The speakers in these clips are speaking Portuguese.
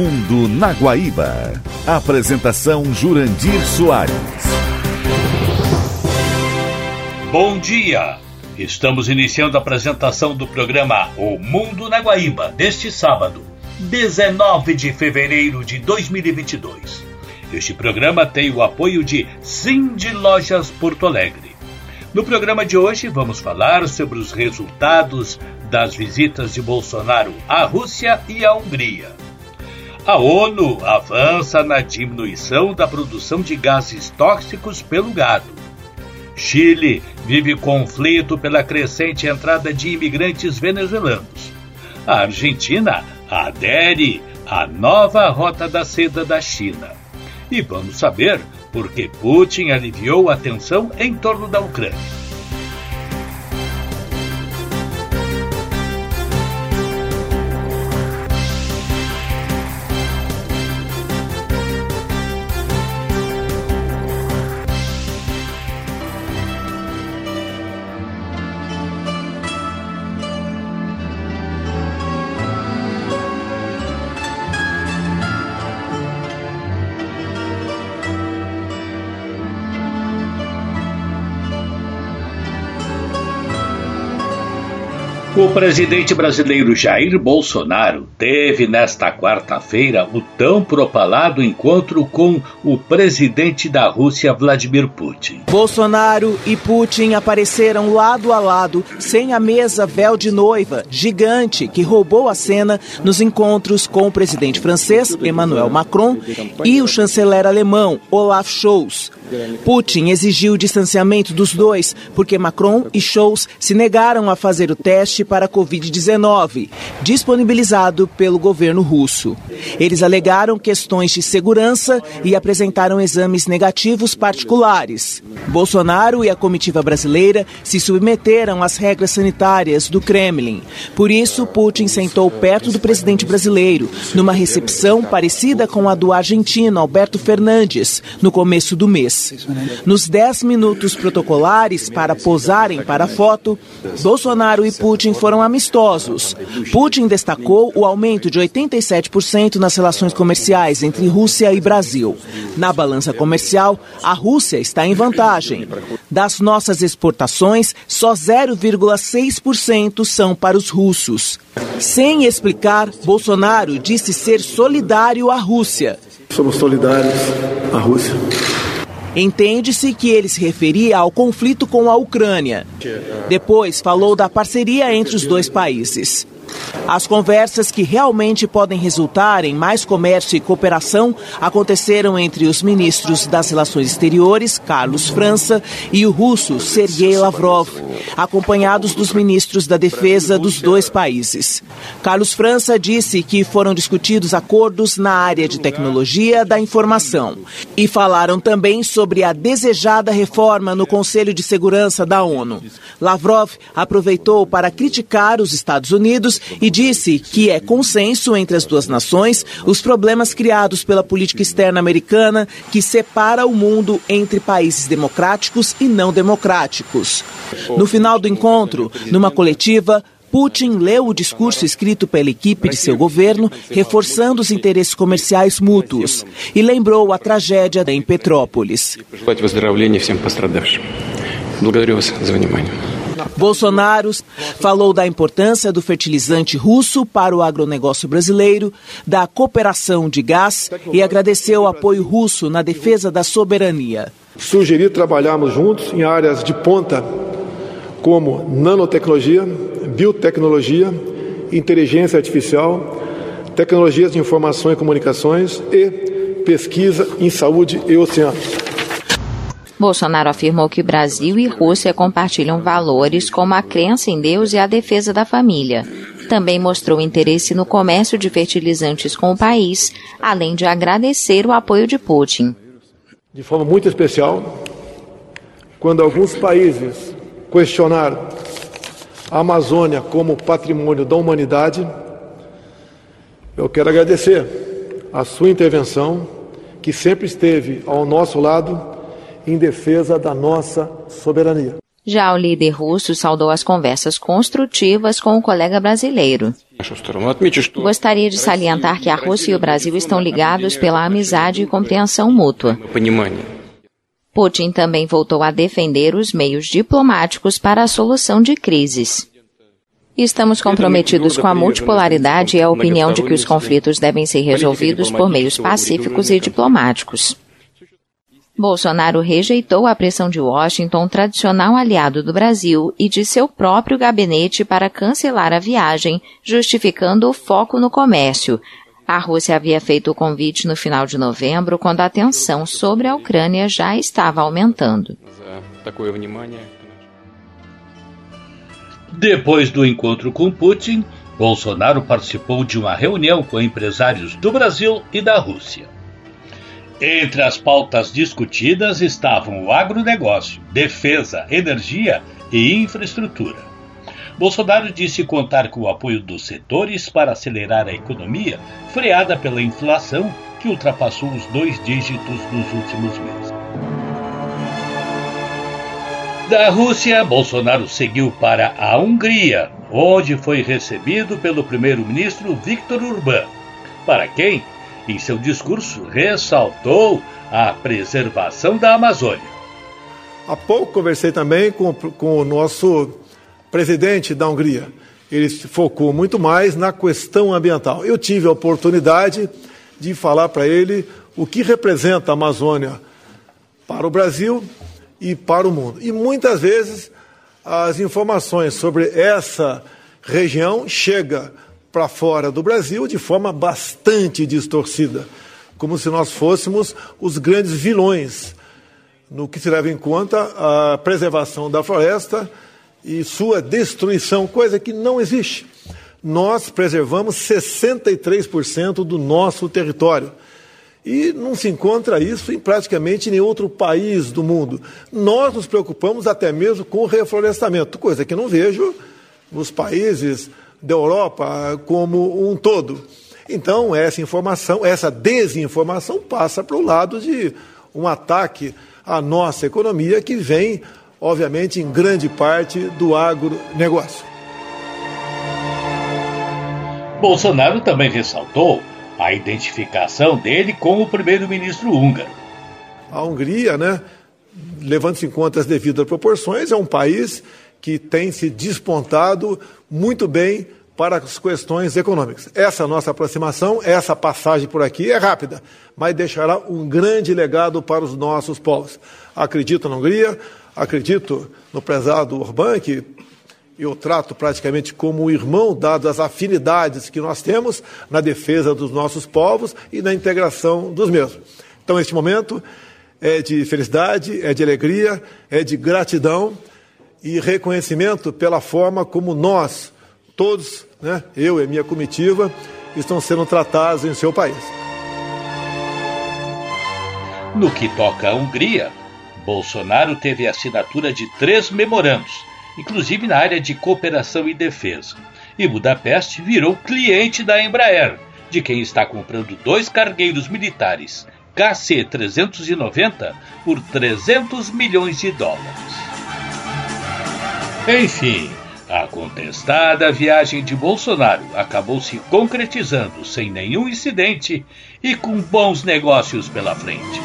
Mundo na Guaíba. Apresentação Jurandir Soares. Bom dia! Estamos iniciando a apresentação do programa O Mundo na Guaíba deste sábado, 19 de fevereiro de 2022. Este programa tem o apoio de Cindy Lojas Porto Alegre. No programa de hoje vamos falar sobre os resultados das visitas de Bolsonaro à Rússia e à Hungria. A ONU avança na diminuição da produção de gases tóxicos pelo gado. Chile vive conflito pela crescente entrada de imigrantes venezuelanos. A Argentina adere à nova rota da seda da China. E vamos saber por que Putin aliviou a tensão em torno da Ucrânia. O presidente brasileiro Jair Bolsonaro teve nesta quarta-feira o tão propalado encontro com o presidente da Rússia, Vladimir Putin. Bolsonaro e Putin apareceram lado a lado, sem a mesa véu de noiva, gigante, que roubou a cena nos encontros com o presidente francês, Emmanuel Macron, e o chanceler alemão, Olaf Scholz. Putin exigiu o distanciamento dos dois, porque Macron e Scholz se negaram a fazer o teste para a Covid-19, disponibilizado pelo governo russo. Eles alegaram questões de segurança e apresentaram exames negativos particulares. Bolsonaro e a comitiva brasileira se submeteram às regras sanitárias do Kremlin. Por isso, Putin sentou perto do presidente brasileiro, numa recepção parecida com a do argentino Alberto Fernandes, no começo do mês. Nos 10 minutos protocolares para posarem para a foto, Bolsonaro e Putin foram amistosos. Putin destacou o aumento de 87% nas relações comerciais entre Rússia e Brasil. Na balança comercial, a Rússia está em vantagem. Das nossas exportações, só 0,6% são para os russos. Sem explicar, Bolsonaro disse ser solidário à Rússia. Somos solidários à Rússia. Entende-se que ele se referia ao conflito com a Ucrânia. Depois falou da parceria entre os dois países. As conversas que realmente podem resultar em mais comércio e cooperação aconteceram entre os ministros das Relações Exteriores, Carlos França, e o russo Sergei Lavrov, acompanhados dos ministros da Defesa dos dois países. Carlos França disse que foram discutidos acordos na área de tecnologia da informação e falaram também sobre a desejada reforma no Conselho de Segurança da ONU. Lavrov aproveitou para criticar os Estados Unidos e disse que é consenso entre as duas nações os problemas criados pela política externa americana que separa o mundo entre países democráticos e não democráticos. No final do encontro, numa coletiva, Putin leu o discurso escrito pela equipe de seu governo, reforçando os interesses comerciais mútuos, e lembrou a tragédia em Petrópolis. Bolsonaro falou da importância do fertilizante russo para o agronegócio brasileiro, da cooperação de gás e agradeceu o apoio russo na defesa da soberania. Sugeri trabalharmos juntos em áreas de ponta como nanotecnologia, biotecnologia, inteligência artificial, tecnologias de informação e comunicações e pesquisa em saúde e oceanos. Bolsonaro afirmou que Brasil e Rússia compartilham valores como a crença em Deus e a defesa da família. Também mostrou interesse no comércio de fertilizantes com o país, além de agradecer o apoio de Putin. De forma muito especial, quando alguns países questionaram a Amazônia como patrimônio da humanidade, eu quero agradecer a sua intervenção, que sempre esteve ao nosso lado em defesa da nossa soberania. Já o líder russo saudou as conversas construtivas com o colega brasileiro. Gostaria de salientar que a Rússia e o Brasil estão ligados pela amizade e compreensão mútua. Putin também voltou a defender os meios diplomáticos para a solução de crises. Estamos comprometidos com a multipolaridade e a opinião de que os conflitos devem ser resolvidos por meios pacíficos e diplomáticos. Bolsonaro rejeitou a pressão de Washington, tradicional aliado do Brasil, e de seu próprio gabinete para cancelar a viagem, justificando o foco no comércio. A Rússia havia feito o convite no final de novembro, quando a tensão sobre a Ucrânia já estava aumentando. Depois do encontro com Putin, Bolsonaro participou de uma reunião com empresários do Brasil e da Rússia. Entre as pautas discutidas estavam o agronegócio, defesa, energia e infraestrutura. Bolsonaro disse contar com o apoio dos setores para acelerar a economia, freada pela inflação que ultrapassou os dois dígitos nos últimos meses. Da Rússia, Bolsonaro seguiu para a Hungria, onde foi recebido pelo primeiro-ministro Viktor Orbán, para quem em seu discurso, ressaltou a preservação da Amazônia. Há pouco conversei também com, com o nosso presidente da Hungria. Ele focou muito mais na questão ambiental. Eu tive a oportunidade de falar para ele o que representa a Amazônia para o Brasil e para o mundo. E muitas vezes as informações sobre essa região chegam para fora do Brasil de forma bastante distorcida, como se nós fôssemos os grandes vilões no que se leva em conta a preservação da floresta e sua destruição, coisa que não existe. Nós preservamos 63% do nosso território. E não se encontra isso em praticamente nenhum outro país do mundo. Nós nos preocupamos até mesmo com o reflorestamento, coisa que não vejo nos países da Europa como um todo. Então, essa informação, essa desinformação passa para o lado de um ataque à nossa economia que vem, obviamente, em grande parte do agronegócio. Bolsonaro também ressaltou a identificação dele com o primeiro-ministro húngaro. A Hungria, né, levando-se em conta as devidas proporções, é um país que tem se despontado muito bem para as questões econômicas. Essa nossa aproximação, essa passagem por aqui é rápida, mas deixará um grande legado para os nossos povos. Acredito na Hungria, acredito no prezado Orbán, que eu trato praticamente como irmão, dadas as afinidades que nós temos na defesa dos nossos povos e na integração dos mesmos. Então, este momento é de felicidade, é de alegria, é de gratidão e reconhecimento pela forma como nós, todos, né, eu e minha comitiva, estão sendo tratados em seu país. No que toca à Hungria, Bolsonaro teve a assinatura de três memorandos, inclusive na área de cooperação e defesa. E Budapeste virou cliente da Embraer, de quem está comprando dois cargueiros militares KC-390 por 300 milhões de dólares. Enfim, a contestada viagem de Bolsonaro acabou se concretizando sem nenhum incidente e com bons negócios pela frente.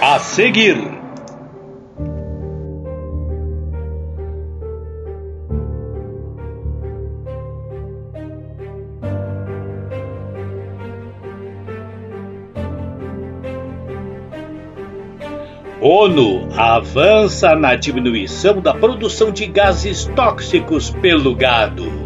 A seguir, ONU avança na diminuição da produção de gases tóxicos pelo gado.